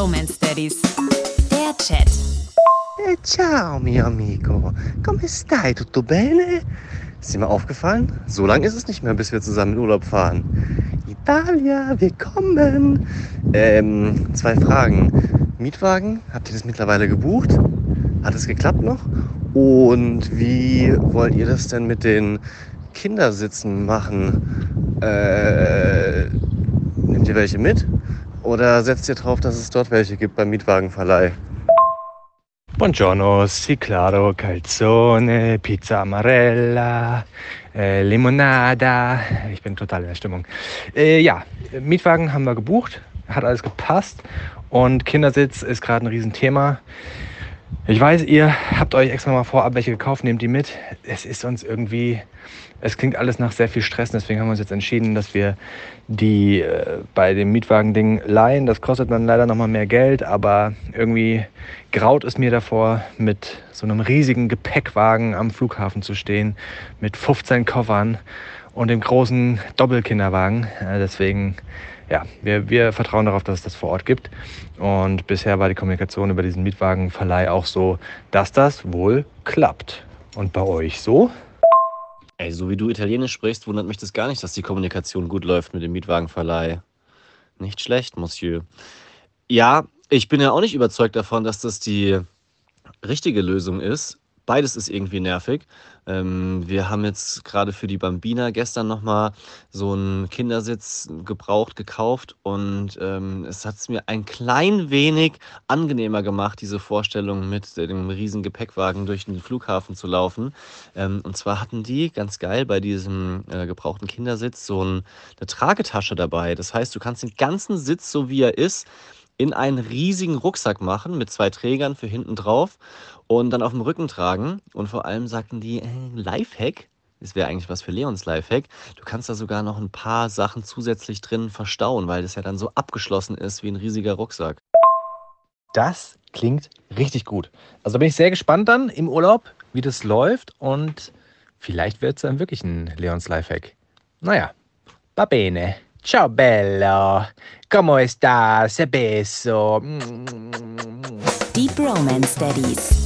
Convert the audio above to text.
Bromance Daddies. Der Chat. Eh, ciao, mio amico. Come stai? Tutto bene? Ist dir mal aufgefallen? So lange ist es nicht mehr, bis wir zusammen in Urlaub fahren. Italia, willkommen. Ähm, zwei Fragen. Mietwagen, habt ihr das mittlerweile gebucht? Hat es geklappt noch? Und wie wollt ihr das denn mit den Kindersitzen machen? Äh, nehmt ihr welche mit? Oder setzt ihr drauf, dass es dort welche gibt beim Mietwagenverleih? Buongiorno, sì claro, calzone, Pizza Amarella, äh, Limonada. Ich bin total in der Stimmung. Äh, ja, Mietwagen haben wir gebucht, hat alles gepasst und Kindersitz ist gerade ein Riesenthema. Ich weiß, ihr habt euch extra mal vorab welche gekauft, nehmt die mit. Es ist uns irgendwie, es klingt alles nach sehr viel Stress, deswegen haben wir uns jetzt entschieden, dass wir die äh, bei dem Mietwagen-Ding leihen. Das kostet dann leider nochmal mehr Geld, aber irgendwie graut es mir davor, mit so einem riesigen Gepäckwagen am Flughafen zu stehen, mit 15 Koffern und dem großen Doppelkinderwagen. Äh, deswegen ja, wir, wir vertrauen darauf, dass es das vor Ort gibt. Und bisher war die Kommunikation über diesen Mietwagenverleih auch so, dass das wohl klappt. Und bei euch so? Ey, so wie du Italienisch sprichst, wundert mich das gar nicht, dass die Kommunikation gut läuft mit dem Mietwagenverleih. Nicht schlecht, Monsieur. Ja, ich bin ja auch nicht überzeugt davon, dass das die richtige Lösung ist. Beides ist irgendwie nervig. Ähm, wir haben jetzt gerade für die Bambina gestern nochmal so einen Kindersitz gebraucht gekauft und ähm, es hat es mir ein klein wenig angenehmer gemacht, diese Vorstellung mit dem riesen Gepäckwagen durch den Flughafen zu laufen. Ähm, und zwar hatten die ganz geil bei diesem äh, gebrauchten Kindersitz so ein, eine Tragetasche dabei. Das heißt, du kannst den ganzen Sitz, so wie er ist, in einen riesigen Rucksack machen mit zwei Trägern für hinten drauf und dann auf dem Rücken tragen. Und vor allem sagten die, äh, Lifehack, das wäre eigentlich was für Leons Lifehack, du kannst da sogar noch ein paar Sachen zusätzlich drin verstauen, weil das ja dann so abgeschlossen ist wie ein riesiger Rucksack. Das klingt richtig gut. Also bin ich sehr gespannt dann im Urlaub, wie das läuft und vielleicht wird es dann wirklich ein Leons Lifehack. Naja, va bene. Ciao bello, come estás? Beso. Die Bromance Daddies.